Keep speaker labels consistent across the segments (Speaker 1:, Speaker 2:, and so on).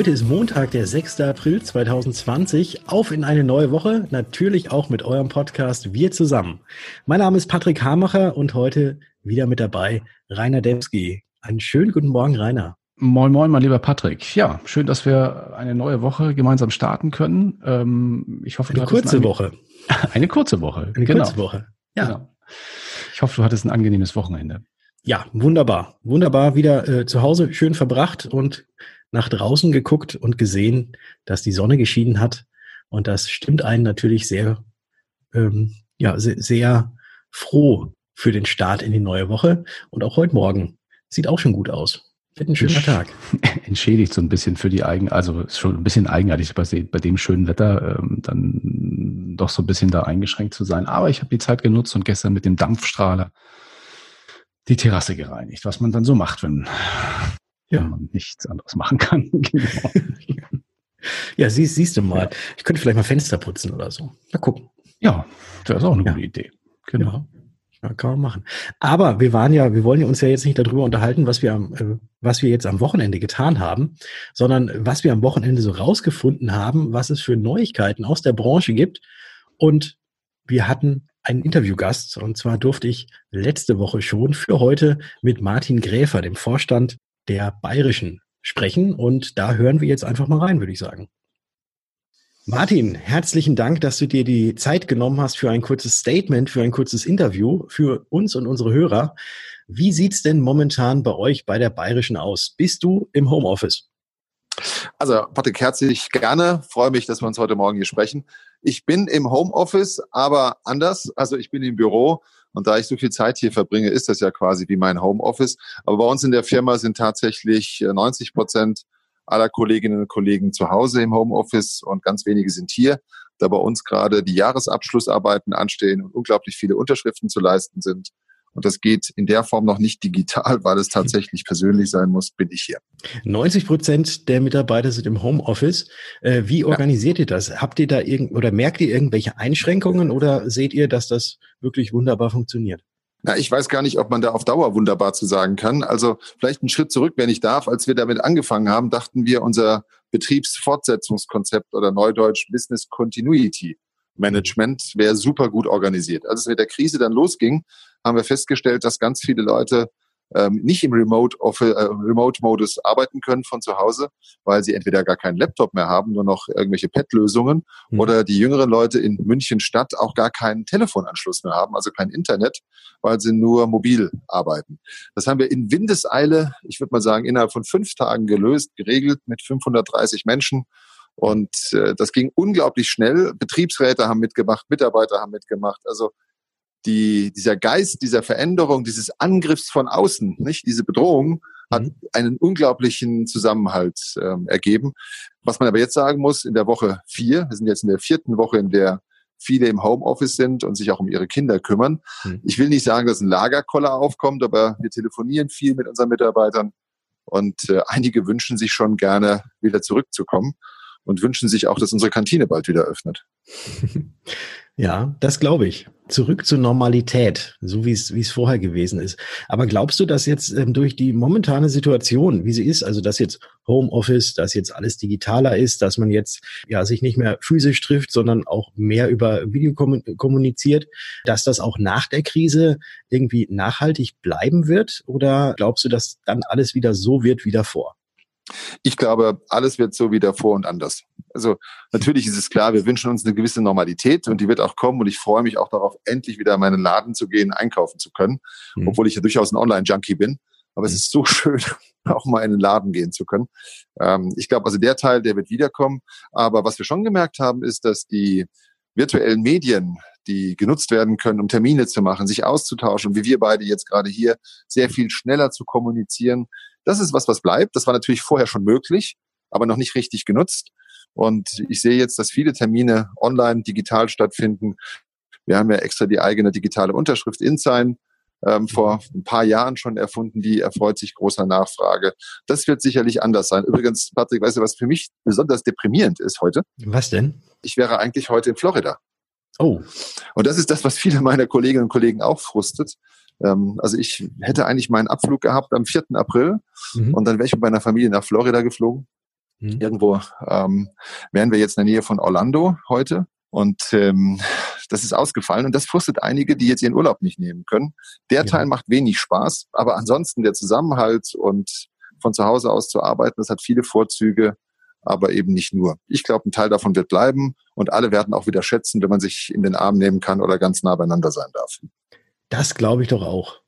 Speaker 1: Heute ist Montag, der 6. April 2020. Auf in eine neue Woche, natürlich auch mit eurem Podcast Wir zusammen. Mein Name ist Patrick Hamacher und heute wieder mit dabei Rainer Dembski. Einen schönen guten Morgen, Rainer.
Speaker 2: Moin, moin, mein lieber Patrick. Ja, schön, dass wir eine neue Woche gemeinsam starten können. Ähm, ich hoffe,
Speaker 1: eine kurze
Speaker 2: eine,
Speaker 1: Woche.
Speaker 2: Eine kurze Woche.
Speaker 1: Eine genau. kurze Woche.
Speaker 2: Ja. Genau. Ich hoffe, du hattest ein angenehmes Wochenende.
Speaker 1: Ja, wunderbar. Wunderbar wieder äh, zu Hause schön verbracht und nach draußen geguckt und gesehen, dass die Sonne geschieden hat. Und das stimmt einen natürlich sehr, ähm, ja, sehr, sehr froh für den Start in die neue Woche. Und auch heute Morgen sieht auch schon gut aus. Wird ein schöner Tag.
Speaker 2: Entschädigt so ein bisschen für die Eigen, also schon ein bisschen eigenartig bei, bei dem schönen Wetter, ähm, dann doch so ein bisschen da eingeschränkt zu sein. Aber ich habe die Zeit genutzt und gestern mit dem Dampfstrahler die Terrasse gereinigt, was man dann so macht, wenn ja. man nichts anderes machen kann. genau.
Speaker 1: Ja, siehst, siehst du mal. Ich könnte vielleicht mal Fenster putzen oder so. Mal gucken.
Speaker 2: Ja, das ist auch eine ja. gute Idee.
Speaker 1: Genau. Ja. ja. kann man machen. Aber wir waren ja, wir wollen uns ja jetzt nicht darüber unterhalten, was wir am, äh, was wir jetzt am Wochenende getan haben, sondern was wir am Wochenende so rausgefunden haben, was es für Neuigkeiten aus der Branche gibt. Und wir hatten einen Interviewgast und zwar durfte ich letzte Woche schon für heute mit Martin Gräfer, dem Vorstand der Bayerischen sprechen. Und da hören wir jetzt einfach mal rein, würde ich sagen. Martin, herzlichen Dank, dass du dir die Zeit genommen hast für ein kurzes Statement, für ein kurzes Interview für uns und unsere Hörer. Wie sieht es denn momentan bei euch bei der Bayerischen aus? Bist du im Homeoffice?
Speaker 3: Also, Patrick, herzlich gerne. Freue mich, dass wir uns heute Morgen hier sprechen. Ich bin im Homeoffice, aber anders. Also, ich bin im Büro und da ich so viel Zeit hier verbringe, ist das ja quasi wie mein Homeoffice. Aber bei uns in der Firma sind tatsächlich 90 äh, Prozent aller Kolleginnen und Kollegen zu Hause im Homeoffice und ganz wenige sind hier, da bei uns gerade die Jahresabschlussarbeiten anstehen und unglaublich viele Unterschriften zu leisten sind. Und das geht in der Form noch nicht digital, weil es tatsächlich persönlich sein muss, bin ich hier.
Speaker 1: 90 Prozent der Mitarbeiter sind im Homeoffice. Äh, wie organisiert ja. ihr das? Habt ihr da irgend oder merkt ihr irgendwelche Einschränkungen oder seht ihr, dass das wirklich wunderbar funktioniert?
Speaker 3: Na, ich weiß gar nicht, ob man da auf Dauer wunderbar zu sagen kann. Also vielleicht einen Schritt zurück, wenn ich darf. Als wir damit angefangen haben, dachten wir, unser Betriebsfortsetzungskonzept oder Neudeutsch Business Continuity Management wäre super gut organisiert. Als es mit der Krise dann losging, haben wir festgestellt, dass ganz viele Leute ähm, nicht im Remote-Modus äh, Remote arbeiten können von zu Hause, weil sie entweder gar keinen Laptop mehr haben, nur noch irgendwelche Pad-Lösungen mhm. oder die jüngeren Leute in München Stadt auch gar keinen Telefonanschluss mehr haben, also kein Internet, weil sie nur mobil arbeiten. Das haben wir in Windeseile, ich würde mal sagen, innerhalb von fünf Tagen gelöst, geregelt mit 530 Menschen und äh, das ging unglaublich schnell. Betriebsräte haben mitgemacht, Mitarbeiter haben mitgemacht. Also die, dieser Geist dieser Veränderung, dieses Angriffs von außen, nicht diese Bedrohung, hat mhm. einen unglaublichen Zusammenhalt ähm, ergeben. Was man aber jetzt sagen muss, in der Woche vier, wir sind jetzt in der vierten Woche, in der viele im Homeoffice sind und sich auch um ihre Kinder kümmern. Mhm. Ich will nicht sagen, dass ein Lagerkoller aufkommt, aber wir telefonieren viel mit unseren Mitarbeitern und äh, einige wünschen sich schon gerne wieder zurückzukommen und wünschen sich auch, dass unsere Kantine bald wieder öffnet.
Speaker 1: Ja, das glaube ich. Zurück zur Normalität, so wie es wie es vorher gewesen ist. Aber glaubst du, dass jetzt ähm, durch die momentane Situation, wie sie ist, also dass jetzt Homeoffice, dass jetzt alles digitaler ist, dass man jetzt ja sich nicht mehr physisch trifft, sondern auch mehr über Video kommuniziert, dass das auch nach der Krise irgendwie nachhaltig bleiben wird? Oder glaubst du, dass dann alles wieder so wird wie davor?
Speaker 3: Ich glaube, alles wird so wie davor und anders. Also natürlich ist es klar, wir wünschen uns eine gewisse Normalität und die wird auch kommen und ich freue mich auch darauf, endlich wieder in meinen Laden zu gehen, einkaufen zu können, mhm. obwohl ich ja durchaus ein Online-Junkie bin. Aber mhm. es ist so schön, auch mal in den Laden gehen zu können. Ähm, ich glaube, also der Teil, der wird wiederkommen. Aber was wir schon gemerkt haben, ist, dass die virtuellen Medien, die genutzt werden können, um Termine zu machen, sich auszutauschen, wie wir beide jetzt gerade hier, sehr viel schneller zu kommunizieren, das ist was, was bleibt. Das war natürlich vorher schon möglich, aber noch nicht richtig genutzt. Und ich sehe jetzt, dass viele Termine online, digital stattfinden. Wir haben ja extra die eigene digitale Unterschrift InSign ähm, vor ein paar Jahren schon erfunden. Die erfreut sich großer Nachfrage. Das wird sicherlich anders sein. Übrigens, Patrick, weißt du, was für mich besonders deprimierend ist heute?
Speaker 1: Was denn?
Speaker 3: Ich wäre eigentlich heute in Florida.
Speaker 1: Oh.
Speaker 3: Und das ist das, was viele meiner Kolleginnen und Kollegen auch frustet. Ähm, also ich hätte eigentlich meinen Abflug gehabt am 4. April mhm. und dann wäre ich mit meiner Familie nach Florida geflogen. Mhm. Irgendwo ähm, wären wir jetzt in der Nähe von Orlando heute. Und ähm, das ist ausgefallen und das frustet einige, die jetzt ihren Urlaub nicht nehmen können. Der ja. Teil macht wenig Spaß, aber ansonsten der Zusammenhalt und von zu Hause aus zu arbeiten, das hat viele Vorzüge, aber eben nicht nur. Ich glaube, ein Teil davon wird bleiben und alle werden auch wieder schätzen, wenn man sich in den Arm nehmen kann oder ganz nah beieinander sein darf.
Speaker 1: Das glaube ich doch auch.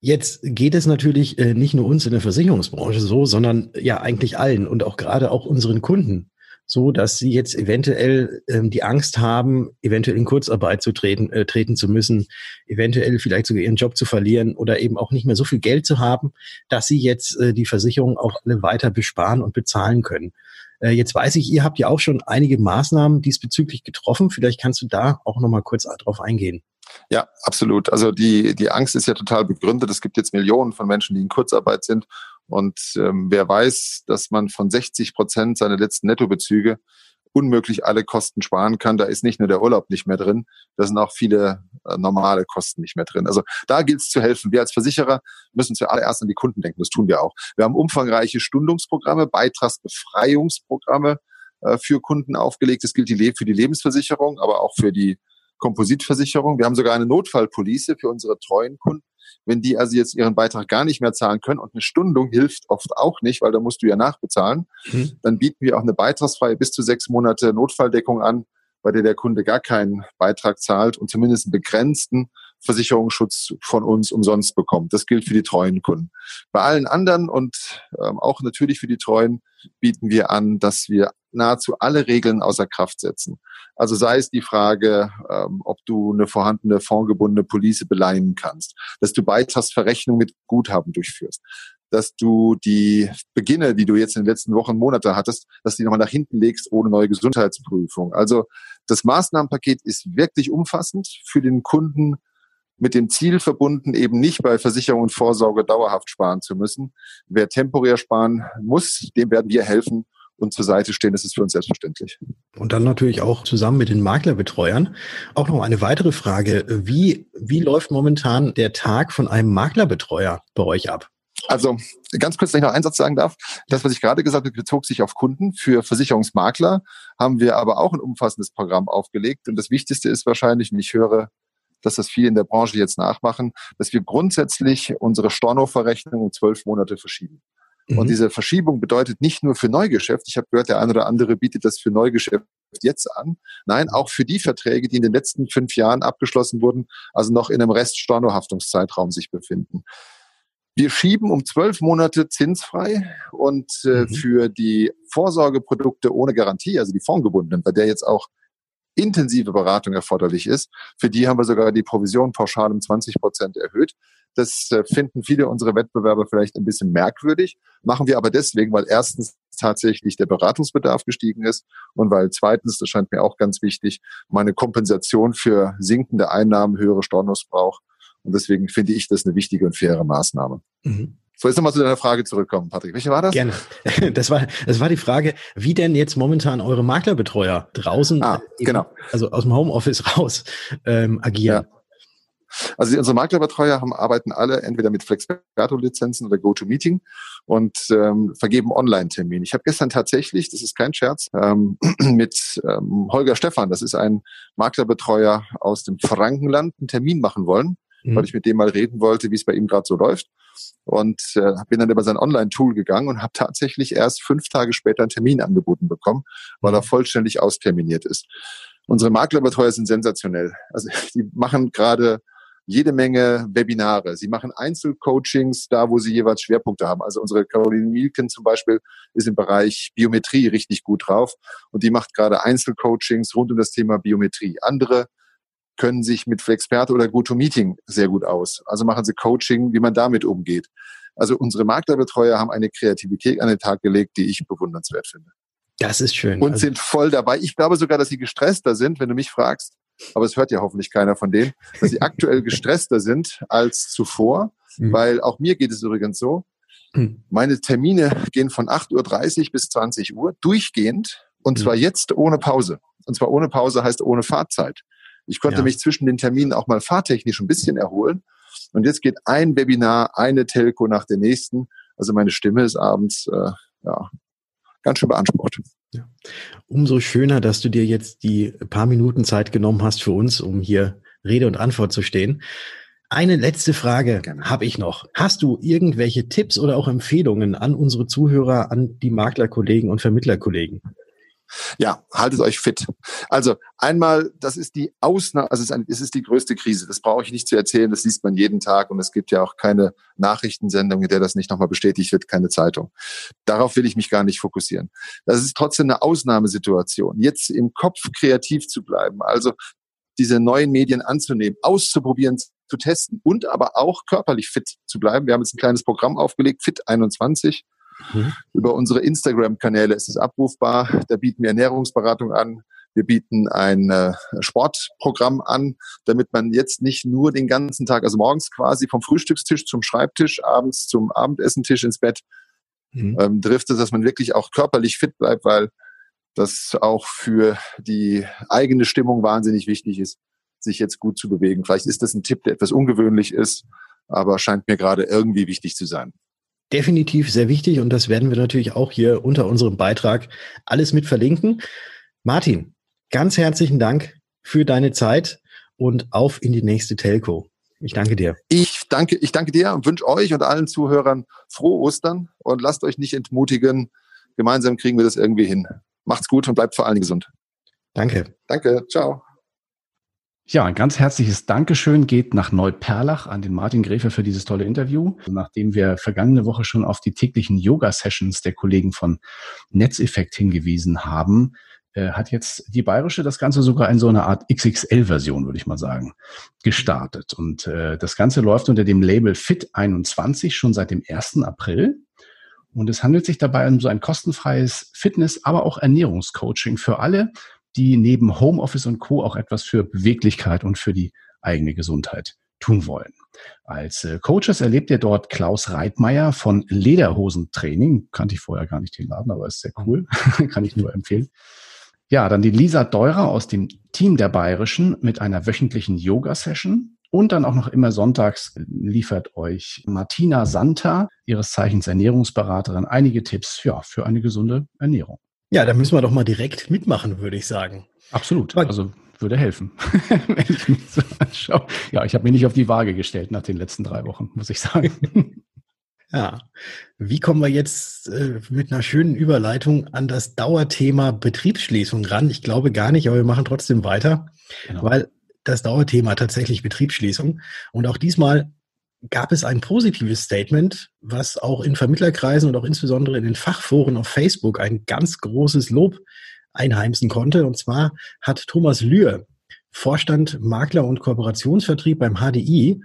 Speaker 1: Jetzt geht es natürlich äh, nicht nur uns in der Versicherungsbranche so, sondern ja eigentlich allen und auch gerade auch unseren Kunden so, dass sie jetzt eventuell ähm, die Angst haben, eventuell in Kurzarbeit zu treten, äh, treten zu müssen, eventuell vielleicht sogar ihren Job zu verlieren oder eben auch nicht mehr so viel Geld zu haben, dass sie jetzt äh, die Versicherung auch alle weiter besparen und bezahlen können. Äh, jetzt weiß ich, ihr habt ja auch schon einige Maßnahmen diesbezüglich getroffen. Vielleicht kannst du da auch noch mal kurz drauf eingehen.
Speaker 3: Ja, absolut. Also die, die Angst ist ja total begründet. Es gibt jetzt Millionen von Menschen, die in Kurzarbeit sind. Und ähm, wer weiß, dass man von 60 Prozent seiner letzten Nettobezüge unmöglich alle Kosten sparen kann. Da ist nicht nur der Urlaub nicht mehr drin, da sind auch viele äh, normale Kosten nicht mehr drin. Also da gilt es zu helfen. Wir als Versicherer müssen zuallererst an die Kunden denken. Das tun wir auch. Wir haben umfangreiche Stundungsprogramme, Beitragsbefreiungsprogramme äh, für Kunden aufgelegt. Das gilt die, für die Lebensversicherung, aber auch für die Kompositversicherung. Wir haben sogar eine Notfallpolice für unsere treuen Kunden. Wenn die also jetzt ihren Beitrag gar nicht mehr zahlen können und eine Stundung hilft oft auch nicht, weil da musst du ja nachbezahlen, mhm. dann bieten wir auch eine beitragsfreie bis zu sechs Monate Notfalldeckung an, bei der der Kunde gar keinen Beitrag zahlt und zumindest einen begrenzten Versicherungsschutz von uns umsonst bekommt. Das gilt für die treuen Kunden. Bei allen anderen und ähm, auch natürlich für die treuen bieten wir an, dass wir nahezu alle Regeln außer Kraft setzen. Also sei es die Frage, ähm, ob du eine vorhandene fondgebundene Police beleihen kannst, dass du Beitragsverrechnung mit Guthaben durchführst, dass du die Beginne, die du jetzt in den letzten Wochen, Monate hattest, dass die nochmal nach hinten legst ohne neue Gesundheitsprüfung. Also das Maßnahmenpaket ist wirklich umfassend für den Kunden mit dem Ziel verbunden, eben nicht bei Versicherung und Vorsorge dauerhaft sparen zu müssen. Wer temporär sparen muss, dem werden wir helfen und zur Seite stehen. Das ist für uns selbstverständlich.
Speaker 1: Und dann natürlich auch zusammen mit den Maklerbetreuern. Auch noch eine weitere Frage. Wie, wie läuft momentan der Tag von einem Maklerbetreuer bei euch ab?
Speaker 3: Also ganz kurz, wenn ich noch einen Satz sagen darf. Das, was ich gerade gesagt habe, bezog sich auf Kunden. Für Versicherungsmakler haben wir aber auch ein umfassendes Programm aufgelegt. Und das Wichtigste ist wahrscheinlich, und ich höre, dass das viele in der Branche jetzt nachmachen, dass wir grundsätzlich unsere Stornoverrechnung um zwölf Monate verschieben. Mhm. Und diese Verschiebung bedeutet nicht nur für Neugeschäft, ich habe gehört, der eine oder andere bietet das für Neugeschäft jetzt an. Nein, auch für die Verträge, die in den letzten fünf Jahren abgeschlossen wurden, also noch in einem Reststornohaftungszeitraum sich befinden. Wir schieben um zwölf Monate zinsfrei und äh, mhm. für die Vorsorgeprodukte ohne Garantie, also die fondgebundenen, bei der jetzt auch intensive Beratung erforderlich ist, für die haben wir sogar die Provision pauschal um 20 Prozent erhöht. Das äh, finden viele unserer Wettbewerber vielleicht ein bisschen merkwürdig, machen wir aber deswegen, weil erstens tatsächlich der Beratungsbedarf gestiegen ist und weil zweitens, das scheint mir auch ganz wichtig, meine Kompensation für sinkende Einnahmen, höhere Stornos braucht. Und deswegen finde ich das eine wichtige und faire Maßnahme. Mhm. So, jetzt nochmal zu deiner Frage zurückkommen, Patrick. Welche war das?
Speaker 1: Gerne. Das war, das war die Frage, wie denn jetzt momentan eure Maklerbetreuer draußen,
Speaker 3: ah, eben, genau.
Speaker 1: also aus dem Homeoffice raus, ähm, agieren. Ja.
Speaker 3: Also unsere Maklerbetreuer haben, arbeiten alle entweder mit Flexperto-Lizenzen oder GoToMeeting und ähm, vergeben Online-Termine. Ich habe gestern tatsächlich, das ist kein Scherz, ähm, mit ähm, Holger Stephan, das ist ein Maklerbetreuer aus dem Frankenland, einen Termin machen wollen, mhm. weil ich mit dem mal reden wollte, wie es bei ihm gerade so läuft. Und äh, bin dann über sein Online-Tool gegangen und habe tatsächlich erst fünf Tage später einen Termin angeboten bekommen, weil er mhm. vollständig austerminiert ist. Unsere Maklerbetreuer sind sensationell. Also die machen gerade jede Menge Webinare. Sie machen Einzelcoachings da, wo sie jeweils Schwerpunkte haben. Also unsere Caroline Mielken zum Beispiel ist im Bereich Biometrie richtig gut drauf und die macht gerade Einzelcoachings rund um das Thema Biometrie. Andere können sich mit Flexperte oder GoToMeeting sehr gut aus. Also machen sie Coaching, wie man damit umgeht. Also unsere Maklerbetreuer haben eine Kreativität an den Tag gelegt, die ich bewundernswert finde.
Speaker 1: Das ist schön.
Speaker 3: Und also sind voll dabei. Ich glaube sogar, dass sie gestresster sind, wenn du mich fragst, aber es hört ja hoffentlich keiner von denen, dass sie aktuell gestresster sind als zuvor, mhm. weil auch mir geht es übrigens so. Mhm. Meine Termine gehen von 8.30 Uhr bis 20 Uhr durchgehend und mhm. zwar jetzt ohne Pause. Und zwar ohne Pause heißt ohne Fahrzeit. Ich konnte ja. mich zwischen den Terminen auch mal fahrtechnisch ein bisschen erholen. Und jetzt geht ein Webinar, eine Telco nach der nächsten. Also meine Stimme ist abends äh, ja, ganz schön beansprucht.
Speaker 1: Ja. Umso schöner, dass du dir jetzt die paar Minuten Zeit genommen hast für uns, um hier Rede und Antwort zu stehen. Eine letzte Frage habe ich noch. Hast du irgendwelche Tipps oder auch Empfehlungen an unsere Zuhörer, an die Maklerkollegen und Vermittlerkollegen?
Speaker 3: Ja, haltet euch fit. Also einmal, das ist die Ausnahme, also es ist, ein, es ist die größte Krise. Das brauche ich nicht zu erzählen, das liest man jeden Tag und es gibt ja auch keine Nachrichtensendung, in der das nicht nochmal bestätigt wird, keine Zeitung. Darauf will ich mich gar nicht fokussieren. Das ist trotzdem eine Ausnahmesituation. Jetzt im Kopf kreativ zu bleiben, also diese neuen Medien anzunehmen, auszuprobieren, zu testen und aber auch körperlich fit zu bleiben. Wir haben jetzt ein kleines Programm aufgelegt, Fit 21. Mhm. Über unsere Instagram-Kanäle ist es abrufbar. Da bieten wir Ernährungsberatung an. Wir bieten ein äh, Sportprogramm an, damit man jetzt nicht nur den ganzen Tag, also morgens quasi vom Frühstückstisch zum Schreibtisch, abends zum Abendessentisch ins Bett mhm. ähm, driftet, dass man wirklich auch körperlich fit bleibt, weil das auch für die eigene Stimmung wahnsinnig wichtig ist, sich jetzt gut zu bewegen. Vielleicht ist das ein Tipp, der etwas ungewöhnlich ist, aber scheint mir gerade irgendwie wichtig zu sein.
Speaker 1: Definitiv sehr wichtig und das werden wir natürlich auch hier unter unserem Beitrag alles mit verlinken. Martin, ganz herzlichen Dank für deine Zeit und auf in die nächste Telco. Ich danke dir.
Speaker 3: Ich danke, ich danke dir und wünsche euch und allen Zuhörern frohe Ostern und lasst euch nicht entmutigen. Gemeinsam kriegen wir das irgendwie hin. Macht's gut und bleibt vor allem gesund.
Speaker 1: Danke.
Speaker 3: Danke. Ciao.
Speaker 2: Ja, ein ganz herzliches Dankeschön geht nach Neuperlach an den Martin Gräfer für dieses tolle Interview. Nachdem wir vergangene Woche schon auf die täglichen Yoga-Sessions der Kollegen von Netzeffekt hingewiesen haben, äh, hat jetzt die Bayerische das Ganze sogar in so einer Art XXL-Version, würde ich mal sagen, gestartet. Und äh, das Ganze läuft unter dem Label Fit21 schon seit dem 1. April. Und es handelt sich dabei um so ein kostenfreies Fitness, aber auch Ernährungscoaching für alle, die neben Homeoffice und Co. auch etwas für Beweglichkeit und für die eigene Gesundheit tun wollen. Als äh, Coaches erlebt ihr dort Klaus Reitmeier von Lederhosentraining. Kannte ich vorher gar nicht den Laden, aber ist sehr cool. Kann ich nur empfehlen. Ja, dann die Lisa Deurer aus dem Team der Bayerischen mit einer wöchentlichen Yoga-Session. Und dann auch noch immer sonntags liefert euch Martina Santa, ihres Zeichens Ernährungsberaterin, einige Tipps ja, für eine gesunde Ernährung.
Speaker 1: Ja, da müssen wir doch mal direkt mitmachen, würde ich sagen.
Speaker 2: Absolut. Also würde helfen, wenn ich mich so anschaue. Ja, ich habe mich nicht auf die Waage gestellt nach den letzten drei Wochen, muss ich sagen.
Speaker 1: Ja, wie kommen wir jetzt äh, mit einer schönen Überleitung an das Dauerthema Betriebsschließung ran? Ich glaube gar nicht, aber wir machen trotzdem weiter, genau. weil das Dauerthema tatsächlich Betriebsschließung. Und auch diesmal gab es ein positives Statement, was auch in Vermittlerkreisen und auch insbesondere in den Fachforen auf Facebook ein ganz großes Lob einheimsen konnte. Und zwar hat Thomas Lühr, Vorstand Makler und Kooperationsvertrieb beim HDI,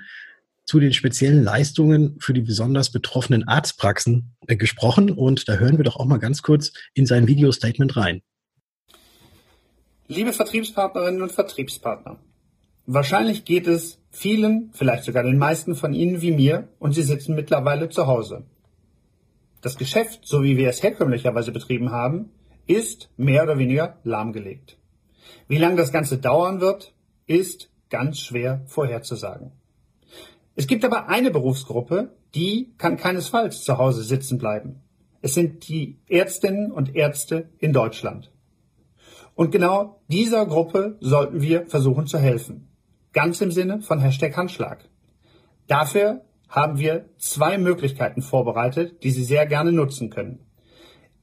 Speaker 1: zu den speziellen Leistungen für die besonders betroffenen Arztpraxen äh, gesprochen. Und da hören wir doch auch mal ganz kurz in sein Video-Statement rein.
Speaker 4: Liebe Vertriebspartnerinnen und Vertriebspartner, Wahrscheinlich geht es vielen, vielleicht sogar den meisten von Ihnen wie mir, und Sie sitzen mittlerweile zu Hause. Das Geschäft, so wie wir es herkömmlicherweise betrieben haben, ist mehr oder weniger lahmgelegt. Wie lange das Ganze dauern wird, ist ganz schwer vorherzusagen. Es gibt aber eine Berufsgruppe, die kann keinesfalls zu Hause sitzen bleiben. Es sind die Ärztinnen und Ärzte in Deutschland. Und genau dieser Gruppe sollten wir versuchen zu helfen. Ganz im Sinne von Hashtag Handschlag. Dafür haben wir zwei Möglichkeiten vorbereitet, die Sie sehr gerne nutzen können.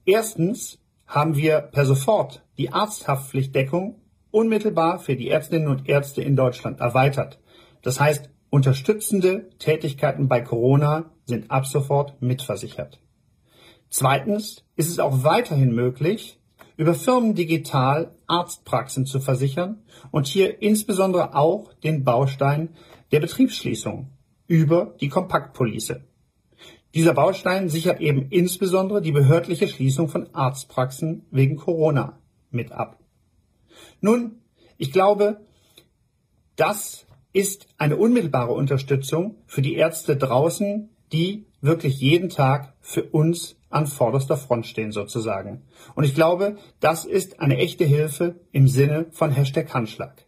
Speaker 4: Erstens haben wir per sofort die Arzthaftpflichtdeckung unmittelbar für die Ärztinnen und Ärzte in Deutschland erweitert. Das heißt, unterstützende Tätigkeiten bei Corona sind ab sofort mitversichert. Zweitens ist es auch weiterhin möglich, über Firmen digital Arztpraxen zu versichern und hier insbesondere auch den Baustein der Betriebsschließung über die Kompaktpolice. Dieser Baustein sichert eben insbesondere die behördliche Schließung von Arztpraxen wegen Corona mit ab. Nun, ich glaube, das ist eine unmittelbare Unterstützung für die Ärzte draußen, die wirklich jeden Tag für uns an vorderster Front stehen sozusagen. Und ich glaube, das ist eine echte Hilfe im Sinne von Hashtag Handschlag.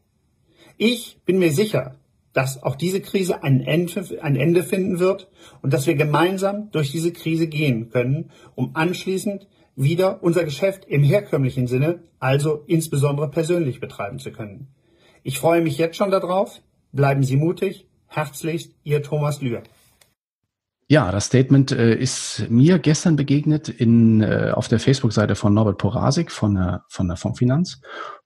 Speaker 4: Ich bin mir sicher, dass auch diese Krise ein Ende, ein Ende finden wird und dass wir gemeinsam durch diese Krise gehen können, um anschließend wieder unser Geschäft im herkömmlichen Sinne, also insbesondere persönlich betreiben zu können. Ich freue mich jetzt schon darauf. Bleiben Sie mutig. Herzlichst, Ihr Thomas Lühr.
Speaker 2: Ja, das Statement äh, ist mir gestern begegnet in, äh, auf der Facebook-Seite von Norbert Porasik von der, von der Fondsfinanz.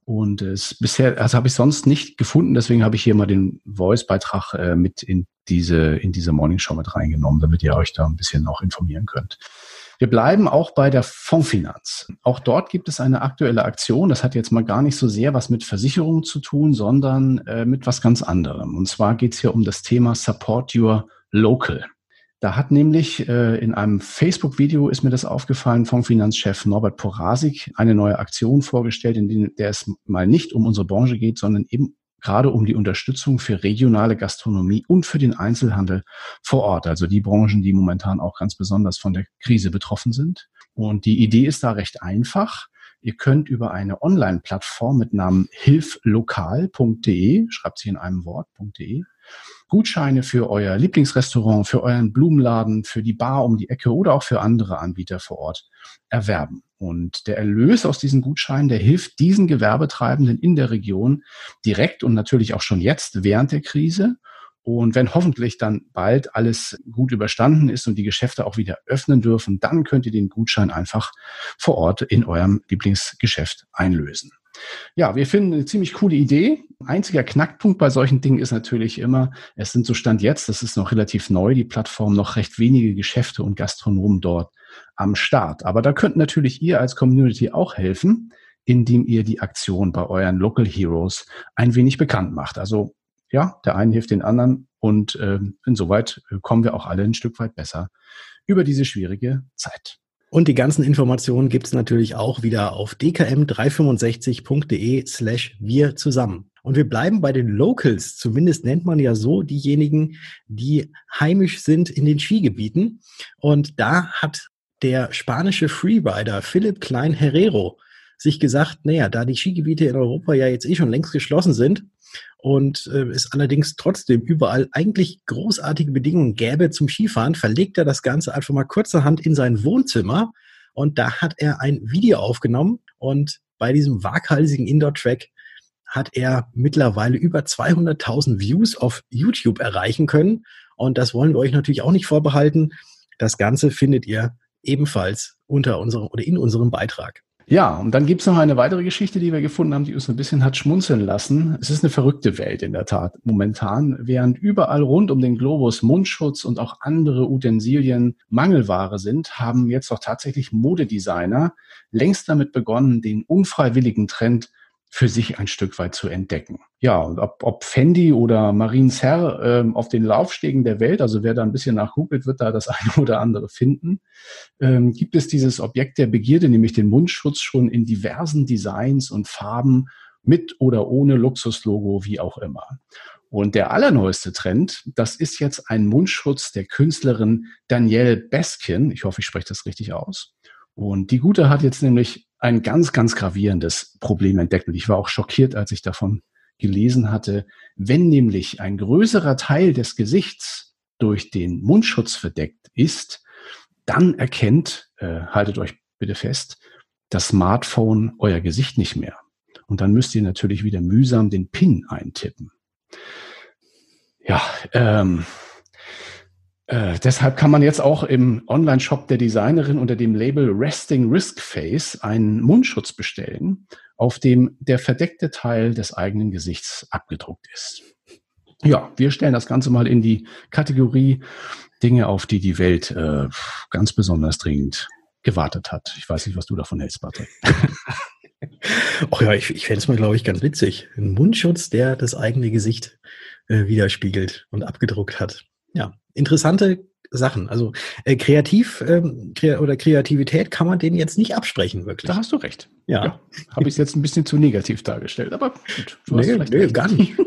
Speaker 2: Und es bisher, also habe ich sonst nicht gefunden, deswegen habe ich hier mal den Voice-Beitrag äh, mit in diese, in diese Morning Show mit reingenommen, damit ihr euch da ein bisschen auch informieren könnt. Wir bleiben auch bei der Fondsfinanz. Auch dort gibt es eine aktuelle Aktion. Das hat jetzt mal gar nicht so sehr was mit Versicherungen zu tun, sondern äh, mit was ganz anderem. Und zwar geht es hier um das Thema Support Your Local. Da hat nämlich äh, in einem Facebook-Video ist mir das aufgefallen, Fondsfinanzchef Norbert Porasik eine neue Aktion vorgestellt, in der es mal nicht um unsere Branche geht, sondern eben gerade um die Unterstützung für regionale Gastronomie und für den Einzelhandel vor Ort, also die Branchen, die momentan auch ganz besonders von der Krise betroffen sind. Und die Idee ist da recht einfach. Ihr könnt über eine Online-Plattform mit Namen hilflokal.de, schreibt sie in einem Wort.de, Gutscheine für euer Lieblingsrestaurant, für euren Blumenladen, für die Bar um die Ecke oder auch für andere Anbieter vor Ort erwerben. Und der Erlös aus diesen Gutscheinen, der hilft diesen Gewerbetreibenden in der Region direkt und natürlich auch schon jetzt während der Krise. Und wenn hoffentlich dann bald alles gut überstanden ist und die Geschäfte auch wieder öffnen dürfen, dann könnt ihr den Gutschein einfach vor Ort in eurem Lieblingsgeschäft einlösen. Ja, wir finden eine ziemlich coole Idee. Einziger Knackpunkt bei solchen Dingen ist natürlich immer, es sind so Stand jetzt, das ist noch relativ neu, die Plattform, noch recht wenige Geschäfte und Gastronomen dort am Start. Aber da könnt natürlich ihr als Community auch helfen, indem ihr die Aktion bei euren Local Heroes ein wenig bekannt macht. Also ja, der eine hilft den anderen und äh, insoweit kommen wir auch alle ein Stück weit besser über diese schwierige Zeit.
Speaker 1: Und die ganzen Informationen gibt es natürlich auch wieder auf dkm365.de slash wir zusammen. Und wir bleiben bei den Locals. Zumindest nennt man ja so diejenigen, die heimisch sind in den Skigebieten. Und da hat der spanische Freerider Philipp Klein Herrero sich gesagt, naja, da die Skigebiete in Europa ja jetzt eh schon längst geschlossen sind, und äh, es allerdings trotzdem überall eigentlich großartige Bedingungen gäbe zum Skifahren, verlegt er das Ganze einfach mal kurzerhand in sein Wohnzimmer und da hat er ein Video aufgenommen und bei diesem waghalsigen Indoor-Track hat er mittlerweile über 200.000 Views auf YouTube erreichen können und das wollen wir euch natürlich auch nicht vorbehalten. Das Ganze findet ihr ebenfalls unter unserem oder in unserem Beitrag.
Speaker 2: Ja, und dann gibt's noch eine weitere Geschichte, die wir gefunden haben, die uns ein bisschen hat schmunzeln lassen. Es ist eine verrückte Welt in der Tat momentan, während überall rund um den Globus Mundschutz und auch andere Utensilien Mangelware sind, haben jetzt auch tatsächlich Modedesigner längst damit begonnen, den unfreiwilligen Trend für sich ein Stück weit zu entdecken. Ja, und ob, ob Fendi oder Marines Herr ähm, auf den Laufstegen der Welt, also wer da ein bisschen nachgoogelt, wird da das eine oder andere finden, ähm, gibt es dieses Objekt der Begierde, nämlich den Mundschutz schon in diversen Designs und Farben mit oder ohne Luxuslogo, wie auch immer. Und der allerneueste Trend, das ist jetzt ein Mundschutz der Künstlerin Danielle Beskin. Ich hoffe, ich spreche das richtig aus. Und die Gute hat jetzt nämlich ein ganz, ganz gravierendes Problem entdeckt. Und ich war auch schockiert, als ich davon gelesen hatte. Wenn nämlich ein größerer Teil des Gesichts durch den Mundschutz verdeckt ist, dann erkennt, äh, haltet euch bitte fest, das Smartphone euer Gesicht nicht mehr. Und dann müsst ihr natürlich wieder mühsam den PIN eintippen. Ja, ähm, äh, deshalb kann man jetzt auch im Online-Shop der Designerin unter dem Label Resting Risk Face einen Mundschutz bestellen, auf dem der verdeckte Teil des eigenen Gesichts abgedruckt ist. Ja, wir stellen das Ganze mal in die Kategorie Dinge, auf die die Welt äh, ganz besonders dringend gewartet hat. Ich weiß nicht, was du davon hältst, Patrick.
Speaker 1: oh ja, ich, ich fände es mal, glaube ich, ganz witzig. Ein Mundschutz, der das eigene Gesicht äh, widerspiegelt und abgedruckt hat. Ja, interessante Sachen. Also äh, kreativ ähm, kre oder Kreativität kann man denen jetzt nicht absprechen, wirklich.
Speaker 2: Da hast du recht.
Speaker 1: Ja. ja
Speaker 2: Habe ich es jetzt ein bisschen zu negativ dargestellt, aber
Speaker 1: gut. Du nee, nee gar nicht.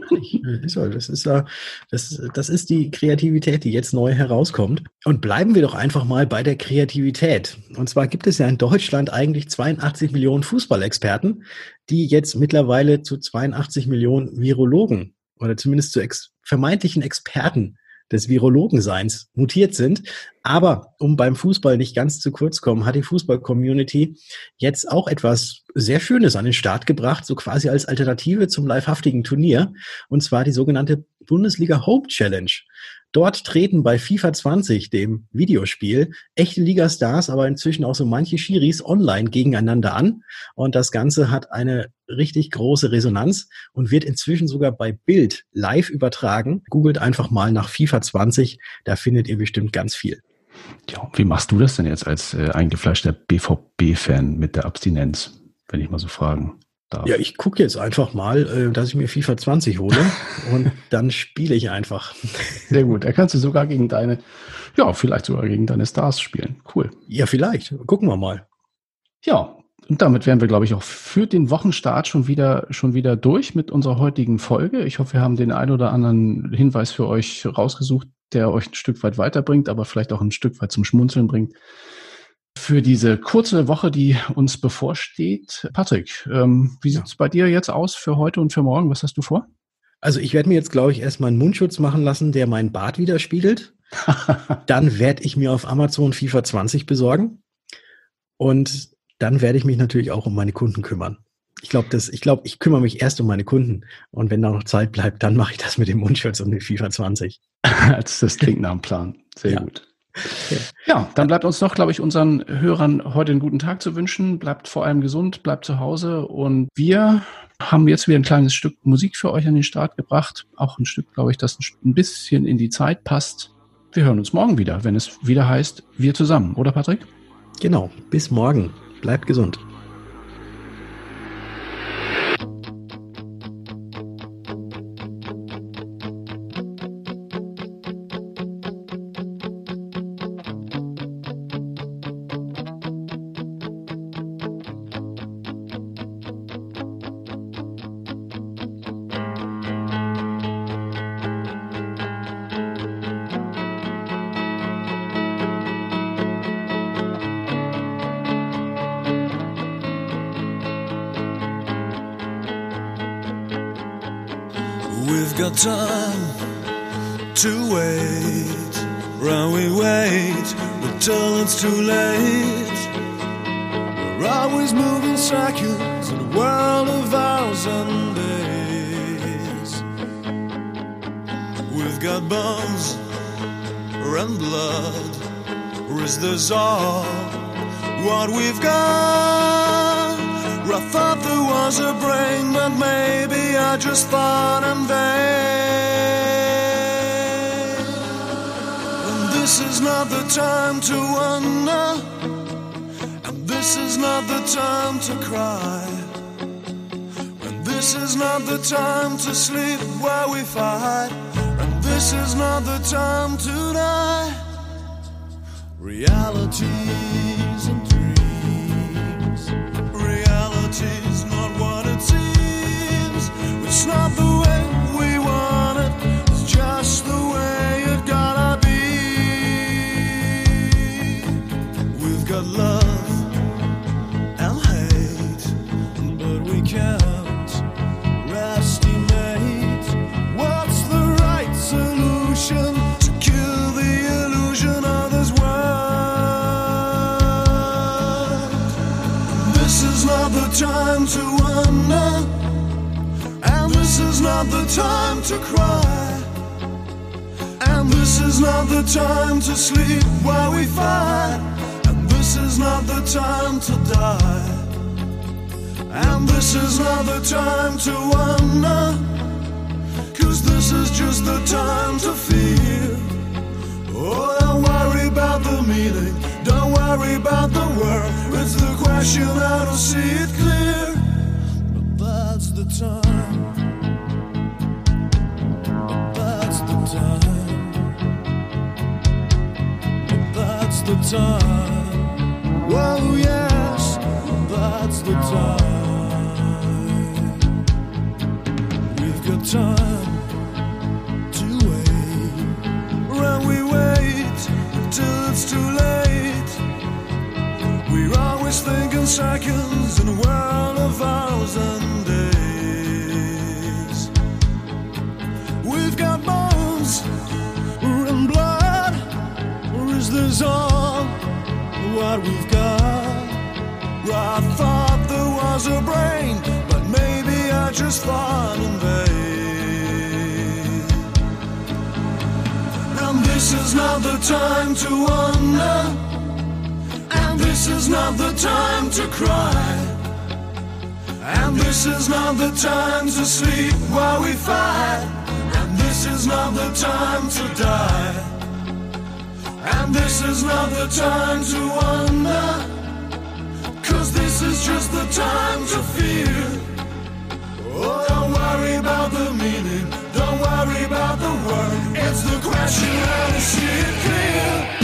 Speaker 1: Das ist, äh, das, das ist die Kreativität, die jetzt neu herauskommt. Und bleiben wir doch einfach mal bei der Kreativität. Und zwar gibt es ja in Deutschland eigentlich 82 Millionen Fußballexperten, die jetzt mittlerweile zu 82 Millionen Virologen oder zumindest zu ex vermeintlichen Experten
Speaker 5: des Virologenseins mutiert sind. Aber um beim Fußball nicht ganz zu kurz kommen, hat die Fußball-Community jetzt auch etwas sehr Schönes an den Start gebracht, so quasi als Alternative zum livehaftigen Turnier. Und zwar die sogenannte Bundesliga Hope Challenge. Dort treten bei FIFA 20, dem Videospiel, echte Ligastars, aber inzwischen auch so manche Schiris online gegeneinander an. Und das Ganze hat eine richtig große Resonanz und wird inzwischen sogar bei Bild live übertragen. Googelt einfach mal nach FIFA 20, da findet ihr bestimmt ganz viel.
Speaker 2: Ja, wie machst du das denn jetzt als äh, eingefleischter BVB-Fan mit der Abstinenz, wenn ich mal so fragen darf?
Speaker 5: Ja, ich gucke jetzt einfach mal, äh, dass ich mir FIFA 20 hole und dann spiele ich einfach.
Speaker 2: Sehr gut. Da kannst du sogar gegen deine, ja, vielleicht sogar gegen deine Stars spielen. Cool.
Speaker 5: Ja, vielleicht. Gucken wir mal.
Speaker 2: Ja, und damit wären wir, glaube ich, auch für den Wochenstart schon wieder, schon wieder durch mit unserer heutigen Folge. Ich hoffe, wir haben den ein oder anderen Hinweis für euch rausgesucht, der euch ein Stück weit weiterbringt, aber vielleicht auch ein Stück weit zum Schmunzeln bringt. Für diese kurze Woche, die uns bevorsteht. Patrick, ähm, wie sieht's ja. bei dir jetzt aus für heute und für morgen? Was hast du vor?
Speaker 5: Also ich werde mir jetzt, glaube ich, erstmal einen Mundschutz machen lassen, der meinen Bart widerspiegelt. Dann werde ich mir auf Amazon FIFA 20 besorgen. Und dann werde ich mich natürlich auch um meine Kunden kümmern. Ich glaube, das, ich glaube, ich kümmere mich erst um meine Kunden. Und wenn da noch Zeit bleibt, dann mache ich das mit dem Mundschutz und mit FIFA 20.
Speaker 2: das, das klingt nach einem Plan. Sehr ja. gut. Okay. Ja, dann bleibt uns noch, glaube ich, unseren Hörern heute einen guten Tag zu wünschen. Bleibt vor allem gesund, bleibt zu Hause und wir haben jetzt wieder ein kleines Stück Musik für euch an den Start gebracht. Auch ein Stück, glaube ich, das ein bisschen in die Zeit passt. Wir hören uns morgen wieder, wenn es wieder heißt, wir zusammen, oder Patrick?
Speaker 5: Genau, bis morgen. Bleibt gesund. To wait. While we wait until it's too late. We're always moving seconds in a world of hours and days. We've got bones and blood. Or is this all what we've got? I thought there was a brain, but maybe I just thought in vain. This is not the time to wonder, and this is not the time to cry. And this is not the time to sleep while we fight, and this is not the time to die. Realities and to cry, and this is not the time to sleep while we fight, and this is not the time to die, and this is not the time to wonder, cause this is just the time to feel. Oh, don't worry about the meaning, don't worry about the world. It's the question how to see it clear. But that's the time. Time. Oh, yes, that's the time. We've got time. To wait. When we wait till it's too late. We're always thinking seconds in a world of hours and days. We've got bones Is this all what we've got? I thought there was a brain, but maybe I just thought in vain. And this is not the time to wonder, and this is not the time to cry. And this is not the time to sleep while we fight. And this is not the time to die. And this is not the time to wonder. Cause this is just the time to feel. Oh, don't worry about the meaning. Don't worry about the word. It's the question how to see it clear.